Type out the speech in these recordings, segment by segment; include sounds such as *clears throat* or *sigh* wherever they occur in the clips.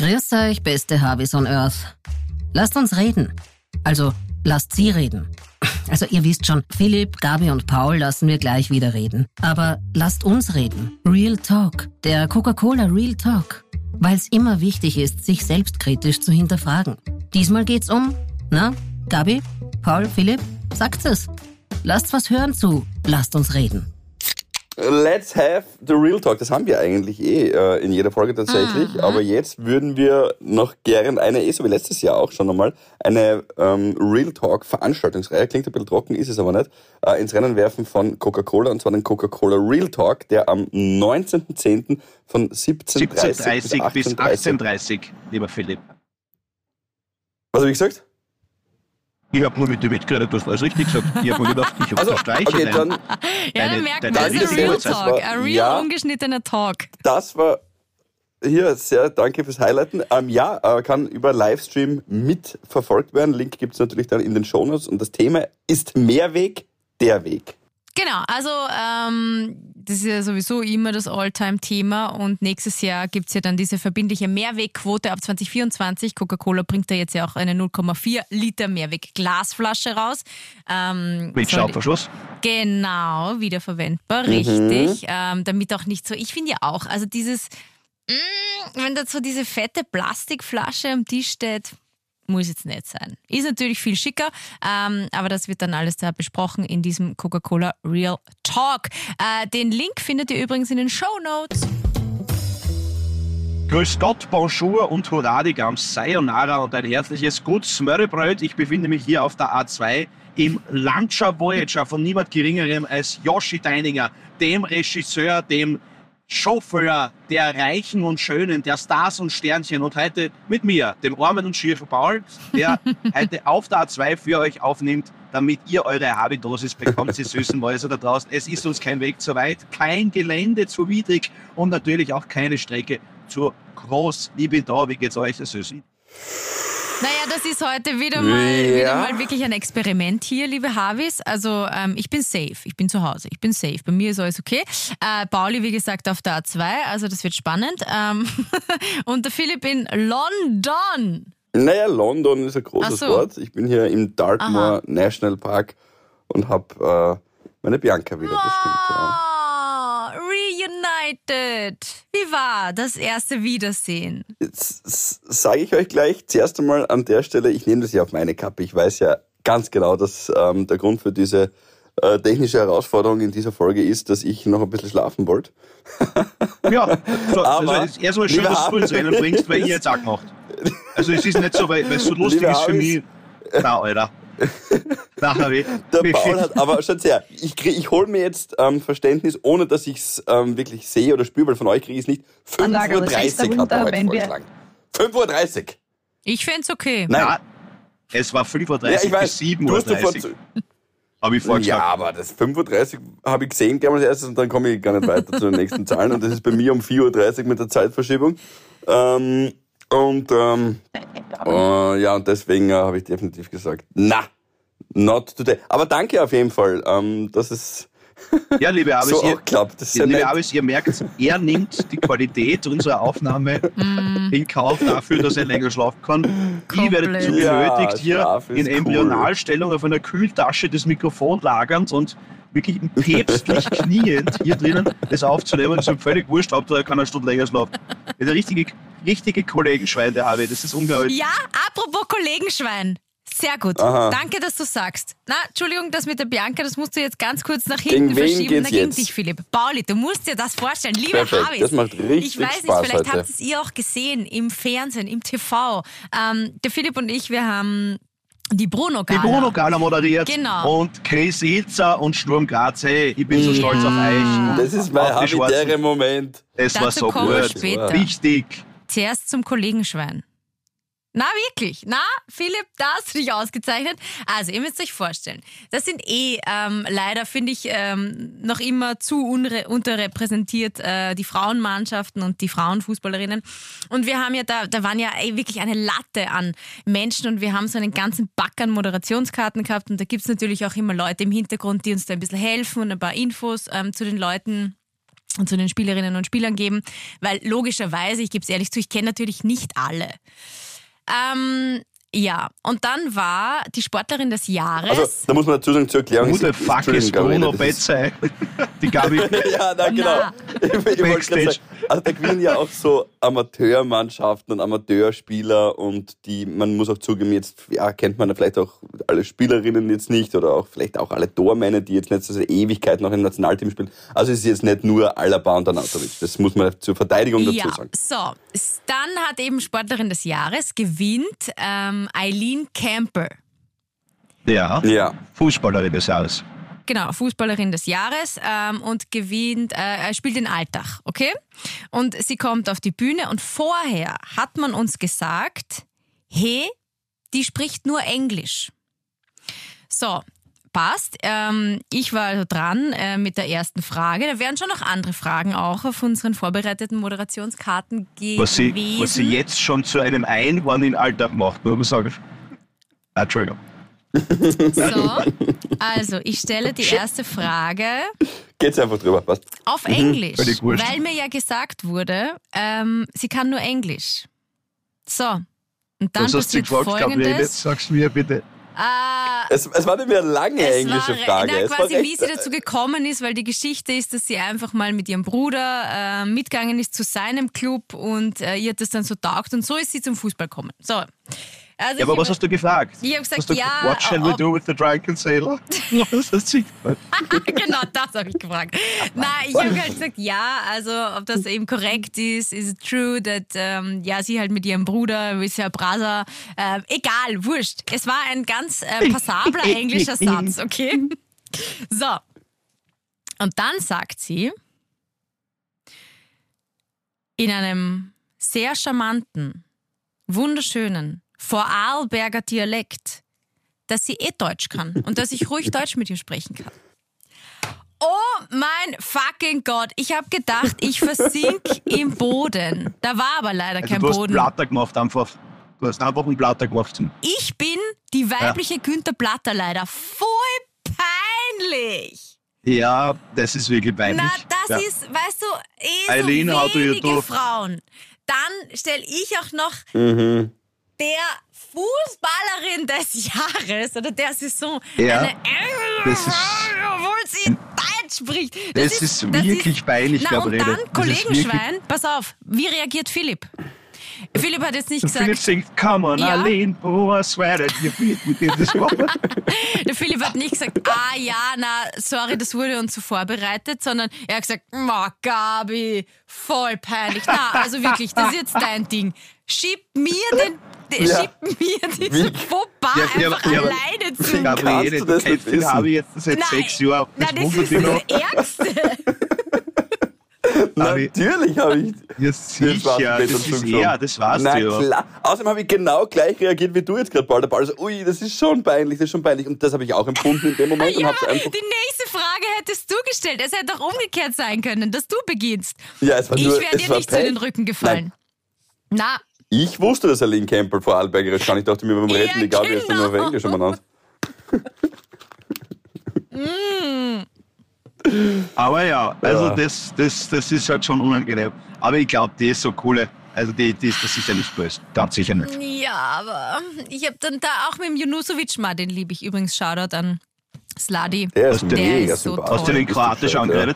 Grüß euch, beste Harveys on Earth. Lasst uns reden. Also, lasst sie reden. Also, ihr wisst schon, Philipp, Gabi und Paul lassen wir gleich wieder reden. Aber lasst uns reden. Real Talk. Der Coca-Cola Real Talk. Weil es immer wichtig ist, sich selbstkritisch zu hinterfragen. Diesmal geht's um, na, Gabi, Paul, Philipp, sagt's es. Lasst was hören zu. Lasst uns reden. Let's have the real talk. Das haben wir eigentlich eh äh, in jeder Folge tatsächlich. Mhm. Aber jetzt würden wir noch gern eine, eh so wie letztes Jahr auch schon einmal, eine ähm, Real Talk Veranstaltungsreihe, klingt ein bisschen trocken, ist es aber nicht, äh, ins Rennen werfen von Coca-Cola und zwar den Coca-Cola Real Talk, der am 19.10. von 17.30 17.30 bis 18.30 18.30 lieber Philipp. Was habe ich gesagt? Ich habe nur mit dir mitgeredet, du hast alles richtig gesagt. Ich habe mir gedacht, ich Also, unterstreiche okay, dein- dann, Ja, Deine- dann merkt deine man, das ist ein Real Talk, war- ein real ja. ungeschnittener Talk. das war hier sehr danke fürs Highlighten. Ähm, ja, äh, kann über Livestream mitverfolgt werden. Link gibt's natürlich dann in den Shownotes. Und das Thema ist Mehrweg, der Weg. Genau, also ähm, das ist ja sowieso immer das Alltime-Thema und nächstes Jahr gibt's ja dann diese verbindliche Mehrwegquote ab 2024. Coca-Cola bringt da jetzt ja auch eine 0,4 Liter Mehrweg-Glasflasche raus. Ähm, mit Schraubverschluss. Genau, wiederverwendbar, richtig. Ähm, damit auch nicht so, ich finde ja auch, also dieses, mm, wenn da so diese fette Plastikflasche am Tisch steht, muss jetzt nicht sein. Ist natürlich viel schicker, ähm, aber das wird dann alles da besprochen in diesem Coca-Cola Real Talk. Äh, den Link findet ihr übrigens in den Show Notes. Grüß Gott, Bonjour und Hurra die Gams, Sayonara und ein herzliches Gutes Mörrebröt. Ich befinde mich hier auf der A2 im Lancia Voyager von niemand Geringerem als Yoshi Deininger, dem Regisseur, dem Chauffeur der Reichen und Schönen, der Stars und Sternchen und heute mit mir, dem armen und schiefen Paul, der *laughs* heute auf der A2 für euch aufnimmt, damit ihr eure Habidosis bekommt, sie süßen Mäuse da draußen. Es ist uns kein Weg zu weit, kein Gelände zu widrig und natürlich auch keine Strecke zu groß. Liebe da, wie geht's euch, ihr Süßen? Naja, das ist heute wieder mal, Ja. wieder mal wirklich ein Experiment hier, liebe Harvis. Also ähm, ich bin safe, ich bin zu Hause, ich bin safe. Bei mir ist alles okay. Äh, Pauli, wie gesagt, auf der A2, also das wird spannend. Ähm, *laughs* und der Philipp in London. Naja, London ist ein großes so. Wort. Ich bin hier im Dartmoor Aha. National Park und habe äh, meine Bianca wieder bestimmt. Ja. Reunited. Wie war das erste Wiedersehen? Jetzt sage ich euch gleich zuerst einmal an der Stelle, ich nehme das ja auf meine Kappe. Ich weiß ja ganz genau, dass ähm, der Grund für diese äh, technische Herausforderung in dieser Folge ist, dass ich noch ein bisschen schlafen wollte. *laughs* Ja, so, Aber, also es ist erstmal schön, dass du ins Rennen bringst, weil ich jetzt auch gemacht. Also es ist nicht so, weil weil es so lustig ist für mich. Na, Alter. *laughs* Na, Harry. Der Paul hat, aber schaut her, ich, krieg- ich hole mir jetzt ähm, Verständnis, ohne dass ich es ähm, wirklich sehe oder spüre, weil von euch kriege ich es nicht. 5.30 Anlage, Uhr hat er heute wenn wir- vorgeschlagen. 5.30 Uhr. Ich fänd's okay. Nein, Ja, es war 5.30 Uhr ja, ich weiß, bis du hast sofort 7.30 zu- Uhr. Habe ich Ja, vorgeschlagen. aber das 35 habe ich gesehen, gleich mal als erstes, und dann komme ich gar nicht weiter zu den nächsten Zahlen. Und das ist bei mir um 4.30 Uhr mit der Zeitverschiebung. Ähm, und ähm, äh, ja, und deswegen äh, habe ich definitiv gesagt, na, not today. Aber danke auf jeden Fall, ähm, dass es Ja, liebe Abis, *laughs* so ihr, auch klappt. Das ist sehr liebe. Abis, ihr merkt, er nimmt die Qualität unserer Aufnahme in Kauf dafür, dass er länger schlafen kann. Ich werde dazu Ja, genötigt, hier ist in cool. Embryonalstellung auf einer Kühltasche das Mikrofon lagernd und wirklich päpstlich kniend hier drinnen das aufzunehmen. Das ist ihm völlig wurscht, ob er kann eine Stunde länger schlafen. Das ist der richtige, richtige Kollegenschwein, der Harvey. Das ist unglaublich. Ja, apropos Kollegenschwein. Sehr gut. Aha. Danke, dass du sagst. Na, Entschuldigung, das mit der Bianca, das musst du jetzt ganz kurz nach Gegen hinten wen verschieben. geht's Na, gegen jetzt? dich, Philipp. Pauli, du musst dir das vorstellen. Liebe Perfekt, Harvis. das macht richtig Ich weiß Spaß nicht, vielleicht heute. habt es ihr auch gesehen im Fernsehen, im TV. Ähm, der Philipp und ich, wir haben die Bruno Die Gala. Bruno Gala moderiert Genau. und Chris Hitzer und Sturm Graz. Hey, ich bin so stolz auf euch. Das ist mein Auf die Schwarzen. habitäre Moment. Das war so gut. später. Wichtig. Zuerst zum Kollegenschwein. Na, wirklich. Na, Philipp, da hast du dich ausgezeichnet. Also, ihr müsst euch vorstellen, das sind eh ähm, leider, finde ich, ähm, noch immer zu unterrepräsentiert, äh, die Frauenmannschaften und die Frauenfußballerinnen. Und wir haben ja da, da waren ja ey, wirklich eine Latte an Menschen und wir haben so einen ganzen Back an Moderationskarten gehabt. Und da gibt's natürlich auch immer Leute im Hintergrund, die uns da ein bisschen helfen und ein paar Infos ähm, zu den Leuten zu den Spielerinnen und Spielern geben, weil logischerweise, ich gebe es ehrlich zu, ich kenne natürlich nicht alle. Ähm, ja, und dann war die Sportlerin des Jahres. Also, da muss man dazu sagen, zur Erklärung. Who the fuck Gabriele, Bruno das ist- Betze? Die Gabi. *laughs* ja, na genau. Na. Ich, ich Backstage. sagen, also da gewinnen ja auch so Amateurmannschaften und Amateurspieler und die, man muss auch zugeben, jetzt ja, kennt man vielleicht auch alle Spielerinnen jetzt nicht oder auch vielleicht auch alle Tormänner, die jetzt nicht so Ewigkeit noch im Nationalteam spielen. Also es ist jetzt nicht nur Alaba und Anatovic. Das muss man zur Verteidigung dazu ja, sagen. so. Dann hat eben Sportlerin des Jahres gewinnt ähm, Eileen Camper. Ja, Ja. Fußballerin des Jahres. Genau, Fußballerin des Jahres ähm, und gewinnt, äh, spielt in Alltag, okay? Und sie kommt auf die Bühne und vorher hat man uns gesagt, hey, die spricht nur Englisch. So, passt. Ähm, ich war also dran äh, mit der ersten Frage. Da werden schon noch andere Fragen auch auf unseren vorbereiteten Moderationskarten gewesen. Was sie, was sie jetzt schon zu einem Einhorn in Alltag macht, muss man sagen. Ah, Entschuldigung. So, also ich stelle die erste Frage Geht's einfach drüber, passt. auf Englisch, völlig wurscht. weil mir ja gesagt wurde, ähm, sie kann nur Englisch. So, und dann Was hast passiert gefragt, Gabriele? Jetzt folgendes. sagst du mir bitte. Äh, Es, es war nicht mehr eine lange englische war, Frage. Na, quasi, wie sie dazu gekommen ist, weil die Geschichte ist, dass sie einfach mal mit ihrem Bruder äh, mitgegangen ist zu seinem Club und äh, ihr hat das dann so taugt und so ist sie zum Fußball gekommen. So. Also Ja, aber was hast du gefragt? Ich hab gesagt, du, ja, What shall we do with the drunken sailor? Was hast du gefragt? *laughs* genau, das habe ich gefragt. Nein, ich habe halt gesagt, ja, also ob das eben korrekt ist, is it true, that, ähm, ja, sie halt mit ihrem Bruder, ist ja Brother, ähm, egal, wurscht. Es war ein ganz äh, passabler *laughs* englischer Satz, okay? *laughs* So. Und dann sagt sie, in einem sehr charmanten, wunderschönen, Vorarlberger Dialekt, dass sie eh Deutsch kann und dass ich ruhig *laughs* Deutsch mit ihr sprechen kann. Oh mein fucking Gott, ich habe gedacht, ich versink im Boden. Da war aber leider Also kein du hast Boden. Blatter gemacht einfach. Du hast einfach einen Blatter gemacht. Ich bin die weibliche Günther Platter leider. Voll peinlich. Ja, das ist wirklich peinlich. Na, das ja. ist, weißt du, eh Eileen, so you wenige? Frauen. Dann stelle ich auch noch Mhm. Der Fußballerin des *laughs* Jahres oder der Saison Ja, eine das ist- obwohl sie Deutsch spricht. Das ist wirklich peinlich, Na und Gabriele. dann, Das ist Kollegenschwein, pass auf, wie reagiert Philipp? Philipp hat jetzt nicht Philipp gesagt, singt, come on, Ja. Eileen, oh, I swear that you beat with this *laughs* woman. der Philipp hat nicht gesagt, ah ja, na, sorry, das wurde uns so vorbereitet, sondern er hat gesagt, ma, Gabi, voll peinlich. Na, also wirklich, das ist jetzt dein Ding. Schieb mir den Ja. schieb mir diesen Fauxpas Ja, ja, einfach ja, alleine zu. Gabriele, du du das kennst wissen? habe ich jetzt seit sechs Jahren. na, Das das ist das Ärgste. *laughs* Natürlich habe ich. Ja, Das sicher, war's das ist er, das war's Na dir. klar. Außerdem habe ich genau gleich reagiert wie du jetzt gerade, Paul. Der Paul so, ui, das ist schon peinlich, das ist schon peinlich. Und das habe ich auch empfunden in dem Moment und Ja, habe es einfach. die nächste Frage hättest du gestellt. Es hätte auch umgekehrt sein können, dass du beginnst. Ja, es war Ich nur, wäre es dir nicht zu den peinlich. Rücken gefallen. Na, Ich wusste, dass Aline Campbell vor Arlbergerisch kann. Ich dachte mir beim Ja, Reden, die Gabi ist dann nur auf genau. Englisch umeinander. *laughs* Aber ja, also Ja. Das, das, das ist halt schon unangenehm. Aber ich glaube, die ist so coole. Also die, die ist das sicher nicht böse. Ganz sicher nicht. ja, aber ich habe dann da auch mit dem Junusovic mal, den liebe ich übrigens. Shoutout an Sladi. Der ist Der mega ist so sympathisch. Hast du den Ist Kroatisch total, ja.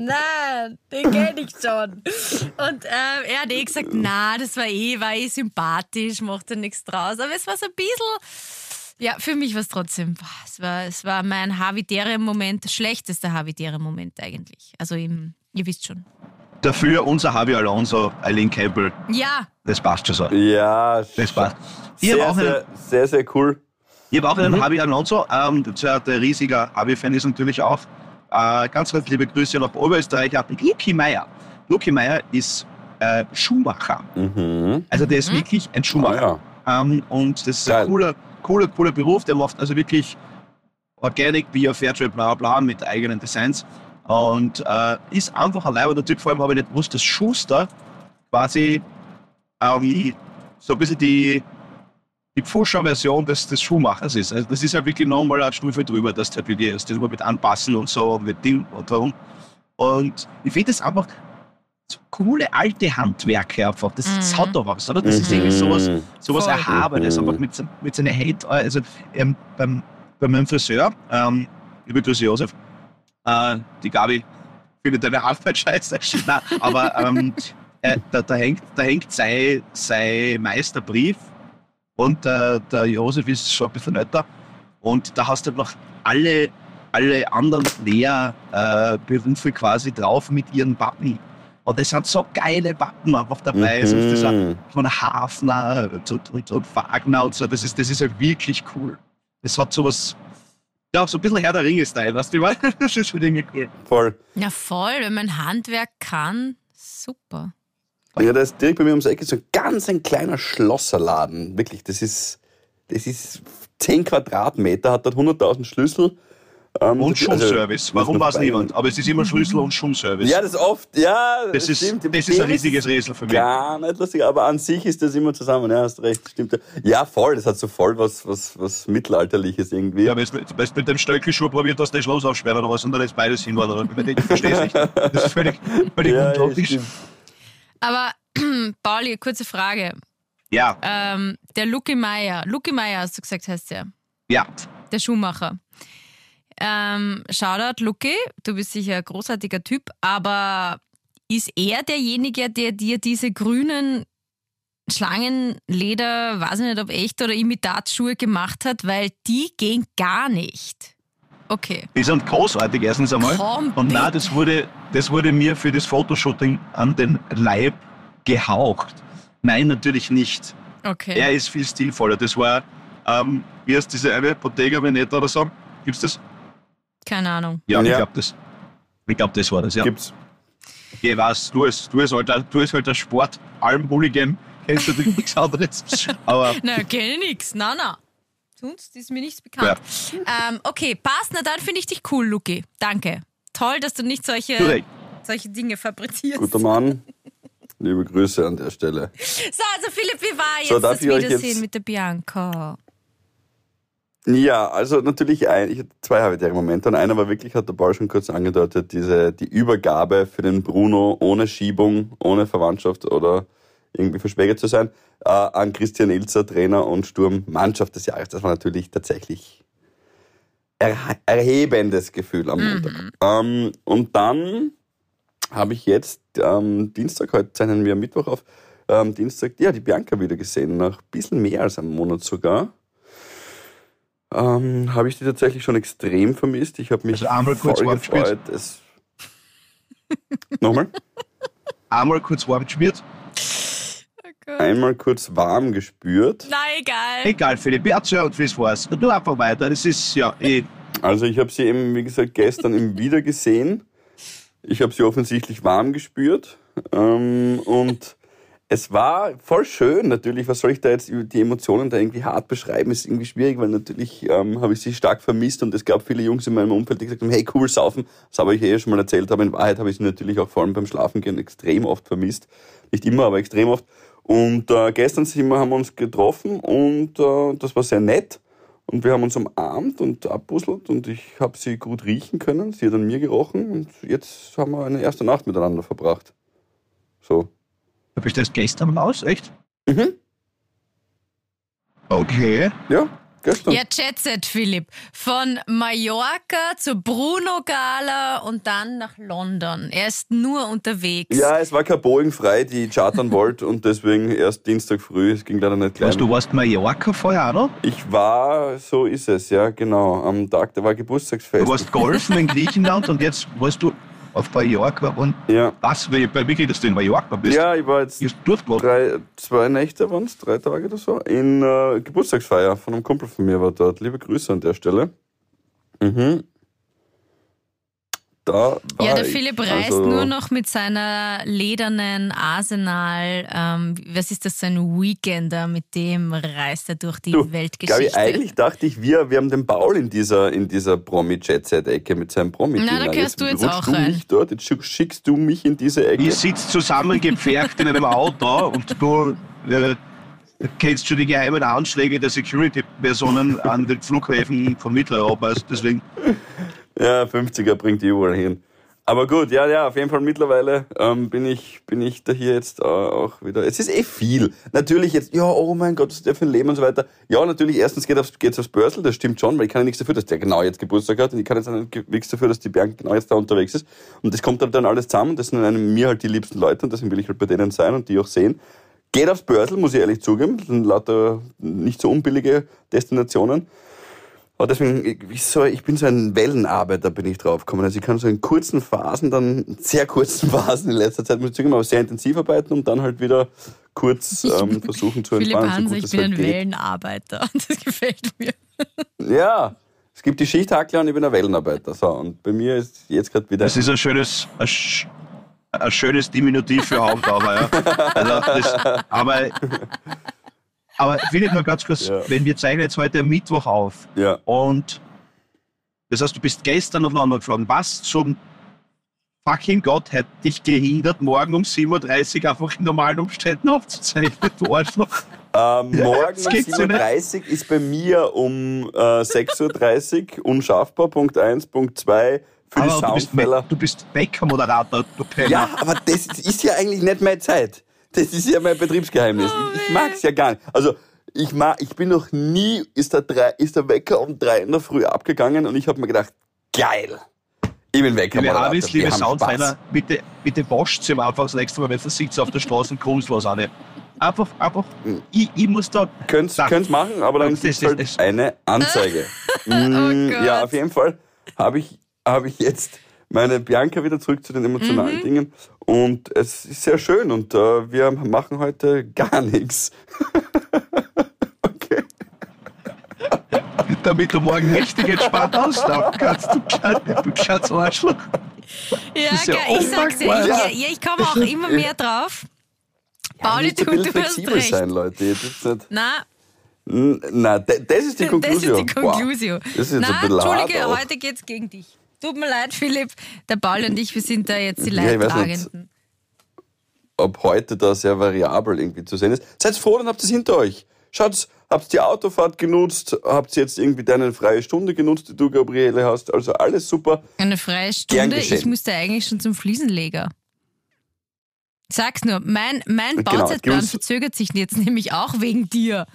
Nein, den kenne ich schon. Und ähm, er hat eh gesagt, na, das war eh, war eh sympathisch, macht ja nichts draus. Aber es war so ein bisschen, ja, für mich war es trotzdem, es war, es war mein Havidere-Moment, der schlechteste Havidere-Moment eigentlich. Also im, ihr wisst schon. Dafür unser Javi Alonso, Eileen Campbell. Ja, Das passt schon so. Ja, Das passt. Sehr, sehr, sehr, sehr cool. Ich hab auch einen Javi Alonso. Ähm, der, der riesiger Javi-Fan ist natürlich auch. Äh, ganz, ganz liebe Grüße nach Oberösterreich. Luki Meier. Luki Meier ist äh, Schuhmacher. Mhm. Also der ist wirklich ein Ah, Schuhmacher. ja. Ähm, und das ist Geil. ein cooler, cooler, cooler Beruf. Der macht also wirklich Organic, Bio, Fairtrade, bla bla bla mit eigenen Designs. Und äh, ist einfach ein leibender Typ. Vor allem habe ich nicht gewusst, dass Schuster quasi ähm, so ein bisschen die, die Pfuscher-Version des, des Schuhmachers ist. Also das ist halt wirklich nochmal eine Stufe drüber, das Atelier ist. Das mit Anpassen und so, mit Ding und warum. Und ich finde das einfach so coole alte Handwerke einfach. Das, das hat doch was, oder? Das ist irgendwie sowas, sowas Voll. Erhabenes, Mhm. einfach mit, so- mit seinen Hate. Also ähm, beim, bei meinem Friseur, ähm, liebe Grüße Josef, äh, die Gabi findet deine Arbeit *laughs* scheiße, Nein, aber ähm, äh, da, da hängt, da hängt sein, sein Meisterbrief und äh, der Josef ist schon ein bisschen älter und da hast du noch alle, alle anderen Lehrberufe äh, quasi drauf mit ihren Wappen. Und das sind so geile Wappen einfach dabei. So, das ist Mhm. von Hafner zu, zu, zu Wagner und so. Das ist, das ist halt wirklich cool. Das hat sowas, ja, so ein bisschen Herr der Ringe-Style, weißt du, *laughs* das ist schon irgendwie cool. Voll. Ja, voll, wenn man Handwerk kann, super. Ja, da ist direkt bei mir ums Eck so ein ganz ein kleiner Schlosserladen. Wirklich, das ist, das ist 10 Quadratmeter, hat dort 100.000 Schlüssel. Ähm, Und also, Schulservice. Warum muss man weiß niemand? Aber es ist immer Schlüssel und Schulservice. Ja, das ist oft, ja, das, ist, stimmt. das ist ein riesiges Rätsel für mich. Gar nicht lustig, aber an sich ist das immer zusammen, ja, hast recht, stimmt. Ja, voll, das hat so voll was, was, was Mittelalterliches irgendwie. Ja, wenn du mit, dem Stöckelschuh probiert hast, das Schloss aufsperren oder was, und dann ist beides hin, oder? Ich verstehe es nicht. Das ist völlig, völlig *laughs* Ja, stimmt. Aber, *clears throat* Pauli, kurze Frage. Ja, Ähm, der Lucky Meier, Lucky Meier hast du gesagt, heißt der, ja. der Schuhmacher. Ähm, Shoutout, Lucky, du bist sicher ein großartiger Typ, aber ist er derjenige, der dir diese grünen Schlangenleder, weiß ich nicht, ob echt oder Imitatschuhe gemacht hat, weil die gehen gar nicht. Okay. Die sind großartig, erstens einmal. Komm, Und nein, das wurde, das wurde mir für das Fotoshooting an den Leib gehaucht. Nein, natürlich nicht. Okay. Er ist viel stilvoller. Das war, ähm, wie heißt diese eine Bottega Veneta oder so? Gibt's das? Keine Ahnung. Ja, ich Ja. glaube das. Ich glaube, das war das, ja. Gibt's. Ich weiß, du als, du als alter, du als alter sport alm hooligan kennst du natürlich nichts anderes. *laughs* Aber Na, kenne ich nix. Na, na. Sonst ist mir nichts bekannt. Ähm, okay, passt. Na, dann finde ich dich cool, Luki. Danke. Toll, dass du nicht solche, solche Dinge fabrizierst. Guter Mann. Liebe Grüße an der Stelle. So, also Philipp, wie war jetzt So, darf das ich euch Wiedersehen jetzt- mit der Bianca? Ja, also natürlich, ein, ich hatte zwei habitäre Momente und einer war wirklich, hat der Paul schon kurz angedeutet, diese, die Übergabe für den Bruno ohne Schiebung, ohne Verwandtschaft oder irgendwie verschwägert zu sein, äh, an Christian Ilzer, Trainer und Sturm Mannschaft des Jahres. Das war natürlich tatsächlich erhe- erhebendes Gefühl am Montag. Ähm, und dann habe ich jetzt ähm, Dienstag, heute zeichnen wir am Mittwoch auf, ähm, Dienstag, ja, die Bianca wieder gesehen, nach ein bisschen mehr als einem Monat sogar. Ähm, habe ich die tatsächlich schon extrem vermisst. Ich habe mich Also einmal kurz voll gefreut. Es Nochmal? einmal kurz warm gespielt. Einmal kurz warm gespürt. Na, egal. Egal, Philipp, erzähl und wie war's. Du einfach weiter. Das ist, ja, eh. Also ich habe sie eben, wie gesagt, gestern eben wieder gesehen. Ich habe sie offensichtlich warm gespürt. Ähm, und es war voll schön natürlich. Was soll ich da jetzt über die Emotionen da irgendwie hart beschreiben? Ist irgendwie schwierig, weil natürlich ähm, habe ich sie stark vermisst und es gab viele Jungs in meinem Umfeld, die gesagt haben, hey, cool, saufen. Das habe ich eh schon mal erzählt, aber in Wahrheit habe ich sie natürlich auch vor allem beim Schlafengehen extrem oft vermisst. Nicht immer, aber extrem oft. Und äh, gestern sind wir, haben wir uns getroffen und äh, das war sehr nett. Und wir haben uns umarmt und abbusselt und ich habe sie gut riechen können. Sie hat an mir gerochen und jetzt haben wir eine erste Nacht miteinander verbracht. So. Du bestellst gestern aus, echt? Mhm. Okay. Ja, gestern. Ja, Jetset, Philipp. Von Mallorca zur Bruno Gala und dann nach London. Er ist nur unterwegs. Ja, es war kein Boeing frei, die chartern *laughs* wollte und deswegen erst Dienstag früh. Es ging leider nicht gleich. Du warst Mallorca vorher, oder? Ich war, so ist es, ja, genau. Am Tag, da war Geburtstagsfest. Du warst golfen in *laughs* Griechenland und jetzt warst du auf Mallorca und ja. was, weil bei wirklich, dass du in Mallorca bist. ja, ich war jetzt drei, zwei Nächte waren es, drei Tage oder so, in äh, Geburtstagsfeier von einem Kumpel von mir war dort. Liebe Grüße an der Stelle. Mhm. Da war Ja, der ich. Philipp reist Also, nur noch mit seiner ledernen Arsenal. Ähm, was ist das, so ein Weekender? Mit dem reist er durch die Du, Weltgeschichte. eigentlich dachte ich, wir, wir haben den Paul in dieser, in dieser Promi-Jet-Set-Ecke mit seinem promi Na, da gehörst du jetzt auch du rein. mich dort, jetzt schick- schickst du mich in diese Ecke. Ihr sitzt zusammengepfercht in einem Auto und du äh, kennst du die geheimen Anschläge der Security-Personen an den Flughäfen von Mitteleuropa. Also deswegen. Ja, 50er bringt die überall hin. Aber gut, ja, ja, auf jeden Fall mittlerweile ähm, bin ich bin ich da hier jetzt äh, auch wieder. Es ist eh viel. Natürlich jetzt, ja, oh mein Gott, was ist der für ein Leben und so weiter. Ja, natürlich, erstens geht es geht's aufs Börsel, das stimmt schon, weil ich kann ja nichts dafür, dass der genau jetzt Geburtstag hat und ich kann jetzt nichts dafür, dass die Bianca genau jetzt da unterwegs ist. Und das kommt halt dann alles zusammen. Das sind einem, mir halt die liebsten Leute und deswegen will ich halt bei denen sein und die auch sehen. Geht aufs Börsel, muss ich ehrlich zugeben. Das sind lauter nicht so unbillige Destinationen. Aber deswegen, ich, so, ich bin so ein Wellenarbeiter, bin ich draufgekommen. Also ich kann so in kurzen Phasen, dann sehr kurzen *laughs* Phasen in letzter Zeit, muss ich zugeben, aber sehr intensiv arbeiten und dann halt wieder kurz ähm, versuchen zu entspannen. Philipp Hansen, so ich bin halt ein geht. Wellenarbeiter *laughs* und das gefällt mir. Ja, es gibt die Schichthackler und ich bin ein Wellenarbeiter. So, und bei mir ist jetzt gerade wieder... Das ist ein schönes... Ein, ein schönes Diminutiv für Hauptauber, ja. Also das, aber aber Philipp, nur ganz kurz, ja. wenn wir zeichnen jetzt heute Mittwoch auf ja. und das heißt, du bist gestern auf London geflogen, was zum fucking Gott hat dich gehindert, morgen um 7.30 Uhr einfach in normalen Umständen aufzuzeichnen, du Arschloch? Ähm, morgen um 7.30 Uhr ist bei mir um äh, 6.30 Uhr unschaffbar, Punkt 1, Punkt 2, für aber die Soundfäller. Du bist, bist Bäcker-Moderator, du Penner. Ja, aber das ist ja eigentlich nicht meine Zeit. Das ist ja mein Betriebsgeheimnis. Oh, ich, ich mag es ja gar nicht. Also ich, mag, ich bin noch nie, ist der, drei, ist der Wecker um drei in der Früh abgegangen und ich habe mir gedacht, geil. Ich bin Wecker. Liebe Harvis, liebe Soundfinder, bitte, bitte wascht sie einfach das nächste Mal, wenn ihr sieht auf der Straße und kunstlos an. Einfach, einfach, hm. ich, ich muss da. Könnt's, könnt's machen, aber dann ist halt das. eine Anzeige. *laughs* oh mm, ja, auf jeden Fall habe ich, hab ich jetzt meine Bianca wieder zurück zu den emotionalen mhm. Dingen. Und es ist sehr schön und äh, wir machen heute gar nichts. *laughs* okay. Damit du morgen richtig entspannt auslaufen kannst, du kleines Arschloch. Ja, ja ich sag's dir, ja, ich, ich komme auch immer mehr drauf. Pauli, ja, du, du hast recht. sein, Leute. Jetzt nicht Na, na, das ist die Konklusion. Das ist die Konklusion. Wow. Das ist jetzt Na, ein Entschuldige, heute geht's gegen dich. Tut mir leid, Philipp. Der Paul und ich, wir sind da jetzt die Leidtragenden. Ja, ob heute da sehr variabel irgendwie zu sehen ist. Seid froh, dann habt ihr es hinter euch. Schaut, habt ihr die Autofahrt genutzt, habt ihr jetzt irgendwie deine freie Stunde genutzt, die du, Gabriele, hast. Also alles super. Eine freie Stunde? Ich musste eigentlich schon zum Fliesenleger. Sag's nur, mein, mein genau, Bauzeitplan genau, verzögert sich jetzt nämlich auch wegen dir.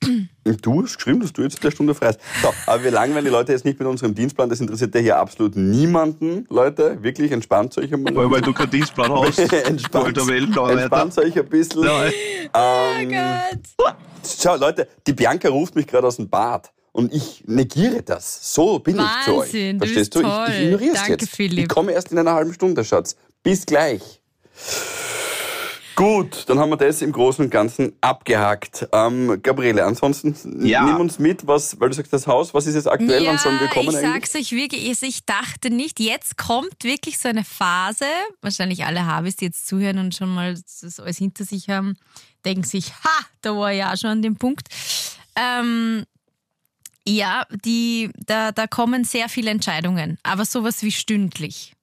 *clears throat* Du hast geschrieben, dass du jetzt der Stunde frei hast. So, aber wir langweilen die Leute jetzt nicht mit unserem Dienstplan. Das interessiert ja hier absolut niemanden, Leute. Wirklich, entspannt euch einmal. Weil, weil du keinen Dienstplan *laughs* hast. entspannt, entspannt euch ein bisschen. Ja. Ähm, oh Gott. Schau, Leute, die Bianca ruft mich gerade aus dem Bad. Und ich negiere das. So bin Wahnsinn, ich zu euch. Verstehst du? du? Ich, ich ignoriere es jetzt. Philipp. Ich komme erst in einer halben Stunde, Schatz. Bis gleich. Gut, dann haben wir das im Großen und Ganzen abgehakt. Ähm, Gabriele, ansonsten ja. nimm uns mit, was, weil du sagst, das Haus, was ist jetzt aktuell, ja, wann sollen wir kommen ich eigentlich? sag's euch wirklich, ich dachte nicht, jetzt kommt wirklich so eine Phase, wahrscheinlich alle Harvis, die jetzt zuhören und schon mal das alles hinter sich haben, denken sich, ha, da war ja schon an dem Punkt. Ähm, ja, die, da, da kommen sehr viele Entscheidungen, aber sowas wie stündlich.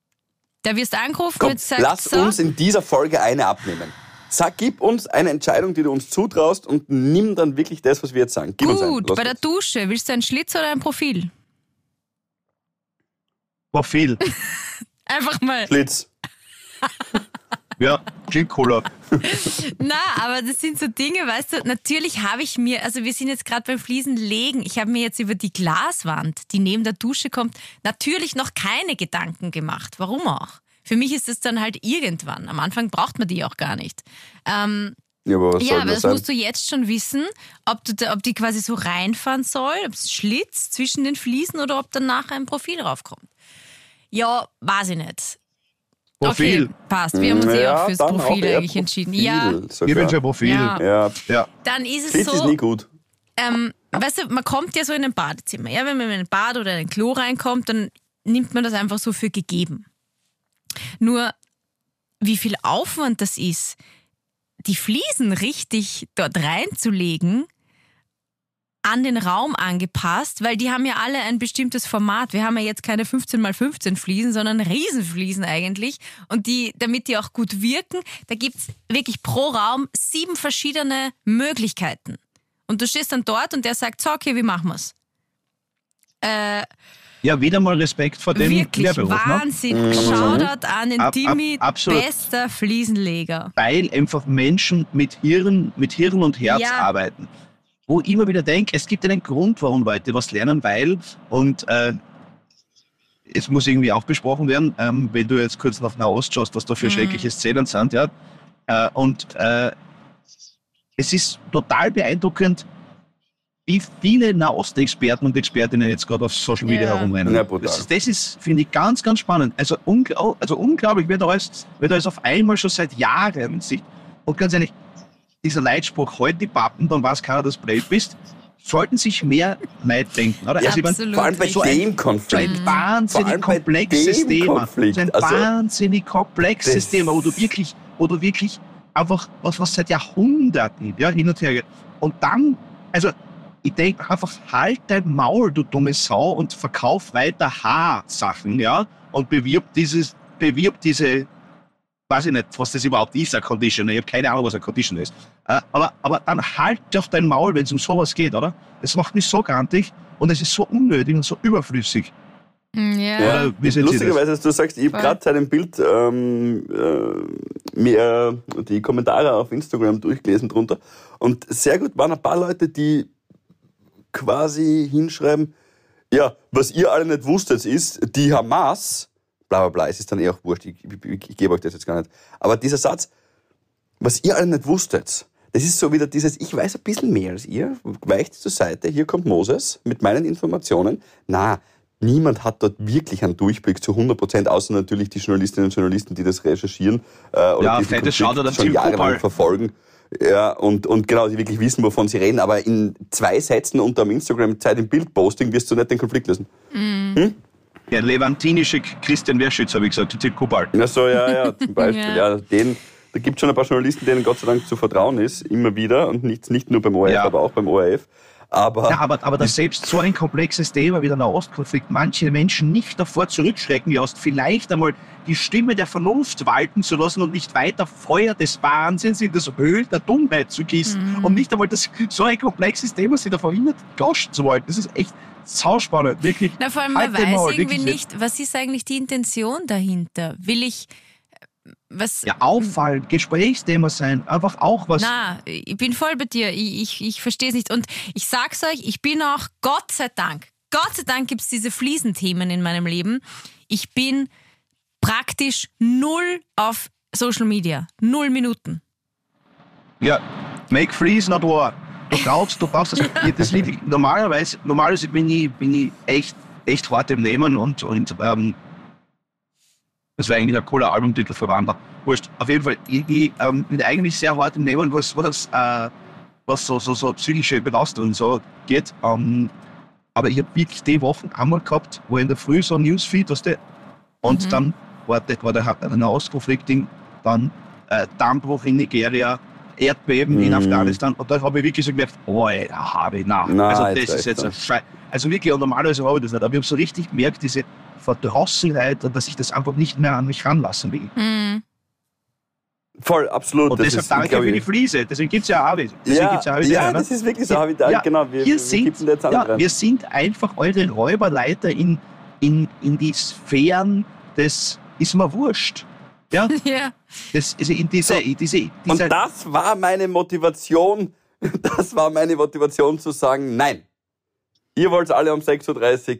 Da wirst du angerufen Komm, und sagst, lass so, uns in dieser Folge eine abnehmen. Sag, gib uns eine Entscheidung, die du uns zutraust und nimm dann wirklich das, was wir jetzt sagen. Gib Gut, bei der Dusche, willst du ein Schlitz oder ein Profil? Profil. *laughs* Einfach mal. Schlitz. *laughs* ja, *laughs* klingt cooler. Na, aber das sind so Dinge, weißt du, natürlich habe ich mir, also wir sind jetzt gerade beim Fliesen legen, ich habe mir jetzt über die Glaswand, die neben der Dusche kommt, natürlich noch keine Gedanken gemacht. Warum auch? Für mich ist es dann halt irgendwann. Am Anfang braucht man die auch gar nicht. Ähm, ja, aber, was ja, aber das, das musst du jetzt schon wissen, ob, du, ob die quasi so reinfahren soll, ob es Schlitz zwischen den Fliesen oder ob dann nachher ein Profil raufkommt. Ja, weiß ich nicht. Profil. Okay, passt. Wir haben uns eh ja, auch fürs Profil auch eigentlich entschieden. Ja. Sogar. Ich bin für Profil. Ja. ja. ja. Dann ist es Schlitz so. ist nie gut. Ähm, weißt du, man kommt ja so in ein Badezimmer. Ja, wenn man in ein Bad oder in ein Klo reinkommt, dann nimmt man das einfach so für gegeben. Nur wie viel Aufwand das ist, die Fliesen richtig dort reinzulegen, an den Raum angepasst, weil die haben ja alle ein bestimmtes Format. Wir haben ja jetzt keine 15 mal 15 Fliesen, sondern Riesenfliesen eigentlich. Und die, damit die auch gut wirken, da gibt's wirklich pro Raum sieben verschiedene Möglichkeiten. Und du stehst dann dort und der sagt, so, okay, wie machen wir's? Äh, Ja, wieder mal Respekt vor dem wirklich Lehrberuf. Ne? Wahnsinn. Shoutout an den Ab- ab- Timmy, absolut. bester Fliesenleger. weil einfach Menschen mit Hirn, mit Hirn und Herz Ja. arbeiten. Wo ich immer wieder denke, es gibt einen Grund, warum Leute was lernen, weil, und äh, es muss irgendwie auch besprochen werden, ähm, wenn du jetzt kurz nach Nahost schaust, was da für Mhm. schreckliche Szenen sind, ja. Äh, und äh, es ist total beeindruckend, wie viele Nahost-Experten und Expertinnen jetzt gerade auf Social Media Ja. herumrennen. Ja, das, ist- das ist, finde ich, ganz, ganz spannend. Also, ungl also unglaublich, wird alles, wird alles auf einmal schon seit Jahren sich. Und ganz ehrlich, dieser Leitspruch, heute die Pappen, dann weiß keiner, dass du blöd bist, sollten sich mehr Leute denken. Oder? Ja, Also, ich mein, absolut. Vor allem bei So ein- dem Konflikt. ein Vor wahnsinnig komplexes Thema. Konflikt. So ein Also, wahnsinnig komplexes Thema, wo du wirklich, wo du wirklich einfach was, was seit Jahrhunderten ja, hin und her geht. Und dann, also ich denke einfach, halt dein Maul, du dumme Sau, und verkauf weiter Haarsachen, ja, und bewirb dieses, bewirb diese, weiß ich nicht, was das überhaupt ist, ein Conditioner. Ich habe keine Ahnung, was ein Conditioner ist. Äh, aber, aber dann halt doch dein Maul, wenn es um sowas geht, oder? Das macht mich so grantig und es ist so unnötig und so überflüssig. Ja. Ja, ihr lustigerweise, dass du sagst, ich habe gerade seit dem Bild ähm, äh, mir die Kommentare auf Instagram durchgelesen drunter. Und sehr gut waren ein paar Leute, die quasi hinschreiben, ja, was ihr alle nicht wusstet, ist, die Hamas, bla bla bla, es ist dann eh auch wurscht, ich, ich, ich, ich gebe euch das jetzt gar nicht. Aber dieser Satz, was ihr alle nicht wusstet, das ist so wieder dieses, ich weiß ein bisschen mehr als ihr, weicht zur Seite, hier kommt Moses mit meinen Informationen. Na, niemand hat dort wirklich einen Durchblick zu 100 Prozent, außer natürlich die Journalistinnen und Journalisten, die das recherchieren äh, oder Ja, diesen fettes Konflikt schon jahrelang verfolgen. Ja, und, und genau, die wirklich wissen, wovon sie reden. Aber in zwei Sätzen unter dem Instagram-Zeit im Bildposting wirst du nicht den Konflikt lösen. Der levantinische Christian Werschütz, habe ich gesagt, Tim Kubal. Ja, so, ja, ja, *laughs* zum Beispiel. Ja. ja. den, da gibt schon ein paar Journalisten, denen Gott sei Dank zu vertrauen ist, immer wieder. Und nicht, nicht nur beim ORF, Ja. aber auch beim ORF. Aber Ja, aber, aber dass selbst so ein komplexes Thema wie der Nahostkonflikt manche Menschen nicht davor zurückschrecken lässt, vielleicht einmal die Stimme der Vernunft walten zu lassen und nicht weiter Feuer des Wahnsinns in das Öl der Dummheit zu gießen und nicht einmal das, so ein komplexes Thema sich da verhindert gauschen zu wollen. Das ist echt sauspannend, wirklich. Na, vor allem, man Halt den weiß Maul, irgendwie nicht, was ist eigentlich die Intention dahinter? Will ich, was, Ja, auffallen, Gesprächsthema sein, einfach auch was. na, ich bin voll bei dir, ich, ich, ich verstehe es nicht. Und ich sag's euch, ich bin auch, Gott sei Dank, Gott sei Dank gibt's diese Fliesenthemen in meinem Leben. Ich bin praktisch null auf Social Media, null Minuten. Ja, make freeze, not war. Du brauchst, du brauchst das. Ja, das ich, normalerweise, normalerweise bin ich, bin ich echt, echt hart im Nehmen und, und ähm, das war eigentlich ein cooler Albumtitel für Wander. Wurscht. Auf jeden Fall, ich, ich ähm, bin eigentlich sehr hart im Nehmen, was, was, äh, was so, so, so psychische Belastung und so geht. Ähm, aber ich habe wirklich die Wochen einmal gehabt, wo in der Früh so ein Newsfeed, weißt du, und dann war, das war der Nahostkonflikt-Ding, dann äh, Dammbruch in Nigeria, Erdbeben in Mhm. Afghanistan. Und da habe ich wirklich so gemerkt, oh, ey, da habe ich nach. Na, also jetzt das ist jetzt ein Scheiß. Also wirklich, und normalerweise habe ich das nicht. Aber ich habe so richtig gemerkt, diese Verdrossenheit, dass ich das einfach nicht mehr an mich ranlassen will. Hm. voll, absolut. Und das deshalb ist, danke für die Fliese. Deswegen gibt es ja. Deswegen Ja, gibt's ja, auch wieder ja, eine. das ist wirklich so. Ich da, genau, wir, wir, sind, ja, wir sind einfach eure Räuberleiter in, in, in die Sphären des ist mir wurscht. Ja, *laughs* Ja. das ist in diese, So. in diese, Und diese das war meine Motivation, *laughs* das war meine Motivation zu sagen, nein. Ihr wollt alle um 6.30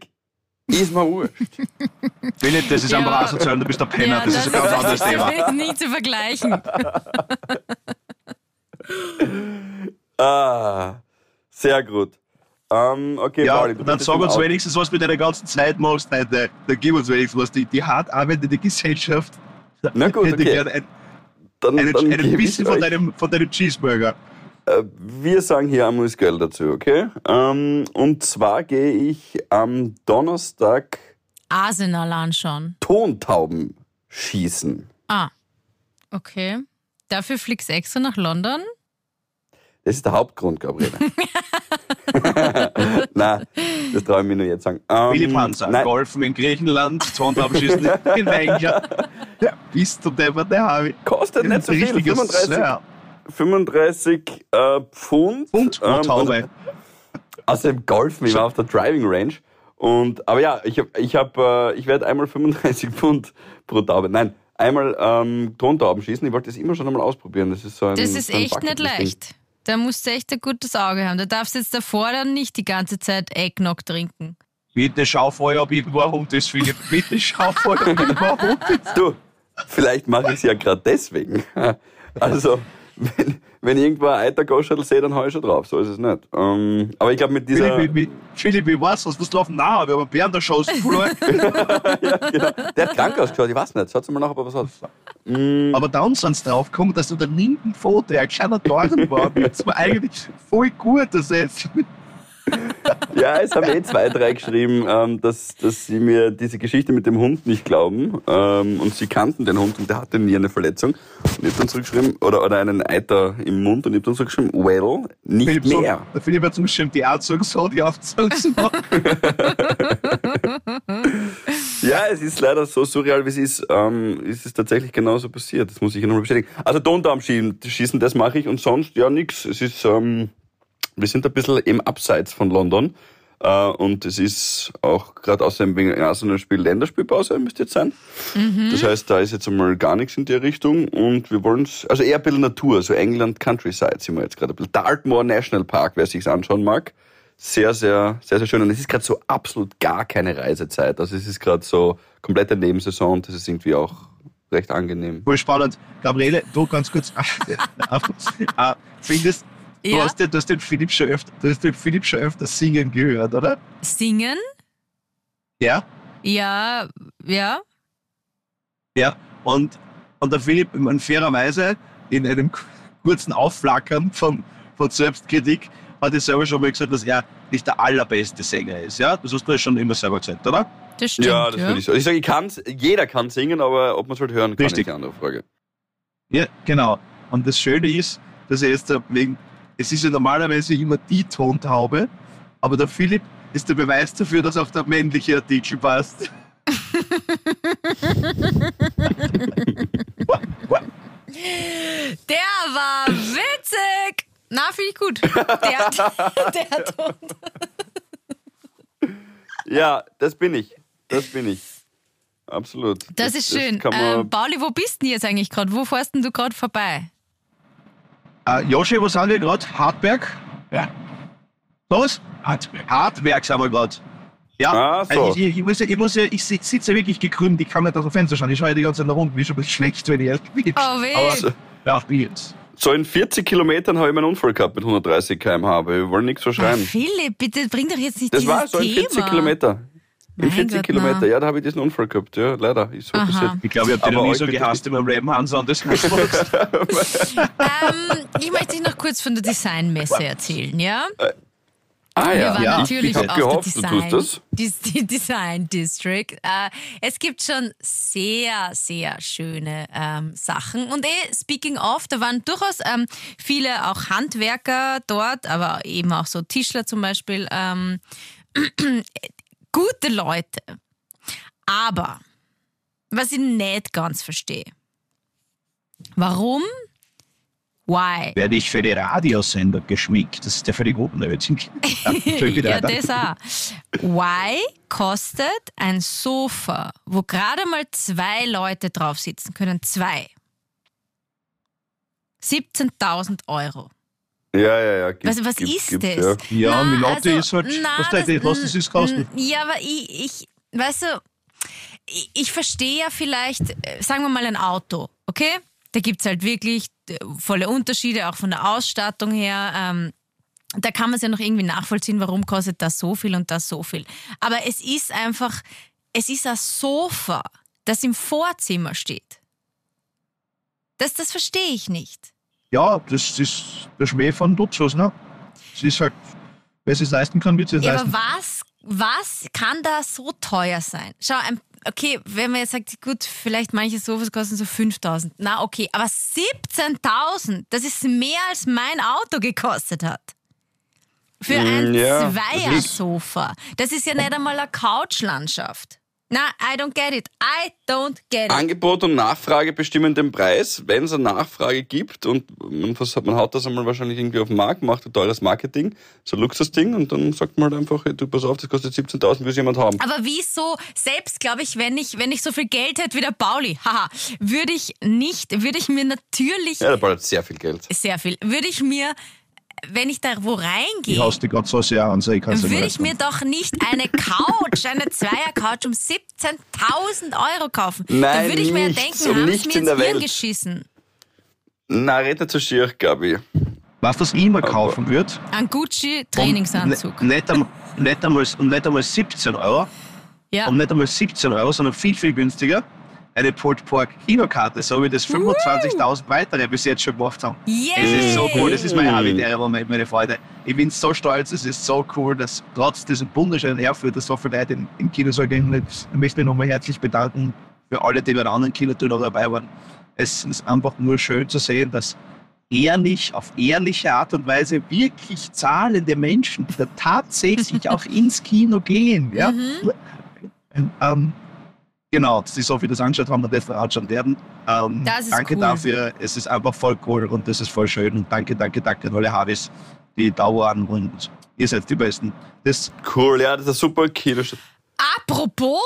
Uhr, ist mir wurscht. *laughs* Philipp, das ist Ja. einfach asozial, du bist der Penner, ja, das, ist ein ganz anderes das Thema. ist nicht zu vergleichen. Ah, sehr gut. Ähm, okay, Ja, Pauli, dann sag uns wenigstens, was du mit deiner ganzen Zeit machst heute. Dann gib uns wenigstens was. Die, die hart arbeitende Gesellschaft Na gut, hätte okay. gerne ein, Dann, einen, dann einen bisschen von deinem, von deinem Cheeseburger. Äh, Wir sagen hier einmal das Geld dazu, okay? Ähm, und zwar gehe ich am Donnerstag Arsenal anschauen. Tontauben schießen. Ah, okay. Dafür fliegst du extra nach London? Das ist der Hauptgrund, Gabriele. *laughs* Nein, das traue ich mir nur jetzt sagen. Ähm, Philipp Hanser, nein, Golfen in Griechenland, Tontabenschießen in Wenger. Ja, bist du der, der habe kostet nicht so viel, Richtiges 35, Sir. 35 äh, Pfund. Und Ähm, Taube. Außerdem Golfen, ich war auf der Driving Range. Und, aber ja, ich, hab, ich, hab, äh, ich werde einmal 35 Pfund pro Taube. Nein, einmal ähm, Tontauben schießen. Ich wollte das immer schon einmal ausprobieren. Das ist so ein Das ist so ein echt nicht leicht. Da musst du echt ein gutes Auge haben. Da darfst du jetzt davor dann nicht die ganze Zeit Eggnog trinken. Bitte schau vorher, ob ich warum das, Philipp. Bitte schau vorher, ob ich warum das. Du, vielleicht mache ich es ja gerade deswegen. Also, wenn, wenn ich irgendwo ein Eitergoschel sehe, dann hau ich schon drauf. So ist es nicht. Ähm, aber ich glaube, mit dieser. Philipp, ich- Philipp, ich weiß, was du laufen? Nein, wir haben einen Bär in der Show verloren. *laughs* ja, genau. Der hat krank ausgeschaut, ich weiß nicht. Schaut mal nach, ob er was hat. Aber dann sind sie draufgekommen, dass du der linken Foto ein kleiner Dorn war. Das war eigentlich voll gut, das jetzt. Ja, es haben eh zwei, drei geschrieben, ähm, dass, dass sie mir diese Geschichte mit dem Hund nicht glauben. Ähm, und sie kannten den Hund und der hatte nie eine Verletzung. Und ich habe dann zurückgeschrieben, oder, oder einen Eiter im Mund und ich habe dann zurückgeschrieben, well, nicht Philipp, mehr. So, der Philipp hat zum Beispiel die Art so die Aufzug. *laughs* Ja, es ist leider so surreal, wie es ist. Ähm, ist es tatsächlich genauso passiert. Das muss ich nochmal bestätigen. Also Tondarmschießen, schießen, das mache ich und sonst ja nix. Es ist, ähm, wir sind ein bisschen im Abseits von London. Äh, und es ist auch gerade außerdem wegen Arsenal-Spiel Länderspielpause müsste jetzt sein. Das heißt, da ist jetzt einmal gar nichts in der Richtung und wir wollen es, also eher ein bisschen Natur, so England Countryside sind wir jetzt gerade ein bisschen. Dartmoor National Park, wer sich's anschauen mag. Sehr, sehr, sehr, sehr schön. Und es ist gerade so absolut gar keine Reisezeit. Also es ist gerade so komplette Nebensaison und das ist irgendwie auch recht angenehm. Voll spannend. Gabriele, du ganz kurz. *laughs* äh, findest, du, Ja? hast den, du hast den Philipp schon öfter, du hast den Philipp schon öfter singen gehört, oder? Singen? Ja? Ja, ja. Ja. Und, und der Philipp, meine, fairerweise, in einem kurzen Aufflackern von, von Selbstkritik, hat er selber schon mal gesagt, dass er nicht der allerbeste Sänger ist. Ja? Das hast du ja schon immer selber gesagt, oder? Das stimmt. ja, das würde ich so. Ich sage, ich kann's, jeder kann singen, aber ob man es halt hören kann, Richtig. ist eine andere Frage. Ja, genau. Und das Schöne ist, dass er jetzt wegen, es ist ja normalerweise immer die Tontaube, aber der Philipp ist der Beweis dafür, dass auch der männliche Artikel passt. *laughs* Der war witzig. Na, finde ich gut. Der, *laughs* der Ton. *laughs* Ja, das bin ich. Das bin ich. Absolut. Das ist schön. ähm, Pauli, wo bist denn jetzt eigentlich gerade? Wo fährst denn du gerade vorbei? Äh, Joshi, wo sind wir gerade? Hartberg? Ja. Was? Hartberg. Hartberg sind wir gerade. Ja, Ah, so. also ich, ich, muss ja, ich, muss ja, ich sit- sitze ja wirklich gekrümmt, ich kann nicht aus dem Fenster schauen. Ich schaue ja die ganze Zeit nach unten, wie schon ein bisschen schlecht, wenn ich erst bin. Oh, weh. Aber, ja, ich bin jetzt. so in 40 Kilometern habe ich meinen Unfall gehabt mit 130 km/h, aber wir wollen nichts Oh, verschreien. Philipp, bitte bring doch jetzt nicht Das dieses war so in Thema. 40 Kilometer. In Mein 40 Gott, Kilometer, na. ja, da habe ich diesen Unfall gehabt, ja, leider. Ist so. Ich glaube, ich habe Aber noch nie so gehasst in meinem Leben, Hans, muss *laughs* Ähm, ich möchte dich noch kurz von der Designmesse erzählen, ja? Ah Wir ja, waren Ja, natürlich ich habe auf gehofft, der du Design, tust das. Die Design District. Äh, es gibt schon sehr, sehr schöne ähm, Sachen. Und eh, speaking of, da waren durchaus ähm, viele auch Handwerker dort, aber eben auch so Tischler zum Beispiel. Gute Leute. Aber, was ich nicht ganz verstehe, warum? Why? werde ich für die Radiosender geschminkt. Das ist ja völlig unnötig. *laughs* Ja, Entschuldigung, bitte ja, das auch. Why kostet ein Sofa, wo gerade mal zwei Leute drauf sitzen können, zwei? 17.000 Euro. Ja, ja, ja. gibt- Was, was gibt- ist gibt, das? Ja. Ja, Minotti ist halt, na, was das- was das ist, kosten. Ja, aber ich, ich weißt du, ich, ich verstehe ja vielleicht, äh, sagen wir mal ein Auto, okay? Da gibt es halt wirklich äh, volle Unterschiede, auch von der Ausstattung her. Ähm, da kann man es ja noch irgendwie nachvollziehen, warum kostet das so viel und das so viel. Aber es ist einfach, es ist ein Sofa, das im Vorzimmer steht. Das, das verstehe ich nicht. Ja, das ist der Schmäh von Dutzos, ne? Es ist halt, wer es leisten kann, wird es Ja, leisten. aber was, was kann da so teuer sein? Schau, ein, okay, wenn man jetzt sagt, gut, vielleicht manche Sofas kosten so 5000. Na, okay, aber 17.000, das ist mehr als mein Auto gekostet hat. Für ein Mm, ja, Zweiersofa. Das ist ja nicht einmal eine Couchlandschaft. Na, I don't get it. I don't get it. Angebot und Nachfrage bestimmen den Preis. Wenn es eine Nachfrage gibt und man, man haut das einmal wahrscheinlich irgendwie auf den Markt, macht ein teures Marketing, so ein Luxusding und dann sagt man halt einfach, hey, du pass auf, das kostet 17.000, will jemand haben. Aber wieso, selbst glaube ich, wenn ich, wenn ich so viel Geld hätte wie der Pauli, *laughs* haha, würde ich nicht, würde ich mir natürlich Ja, der Ball hat sehr viel Geld. sehr viel, würde ich mir, wenn ich da wo Ich reingehe, dich gerade so sehr an, so ich kann's würde ich mir doch nicht eine Couch, eine Zweier-Couch um 17.000 Euro kaufen. da Nein, würde ich mir nichts, denken, um haben sie mir in der ins Hirn Welt. geschissen. Na, red nicht so schier, Gabi. Was das ich immer kaufen würde, Ein Gucci-Trainingsanzug. Ne, nicht, einmal, nicht, einmal, und nicht einmal 17 Euro, Ja. und nicht einmal 17 Euro, sondern viel, viel günstiger, eine Pulled Pork Kinokarte, so wie das 25.000 weitere bis jetzt schon gemacht haben. Yay! Es ist so cool, das ist mein Mhm. habitärer Moment, meine Freude. Ich bin so stolz, es ist so cool, dass trotz diesem wunderschönen Erfurt, dass so viele Leute in, in Kinosaal gehen. Ich möchte mich nochmal herzlich bedanken für alle, die bei der anderen Kinotour noch dabei waren. Es ist einfach nur schön zu sehen, dass ehrlich, auf ehrliche Art und Weise wirklich zahlende Menschen, die da tatsächlich auch ins Kino gehen. Ja? Ähm, genau, dass die so viel das angeschaut haben und das anschauen werden. Ähm, Das ist danke cool. dafür. Es ist einfach voll cool und das ist voll schön. Und danke, danke, danke an alle Harvis, die da waren und ihr seid die Besten. Das, Cool, ja, das ist ein super Kino. Apropos,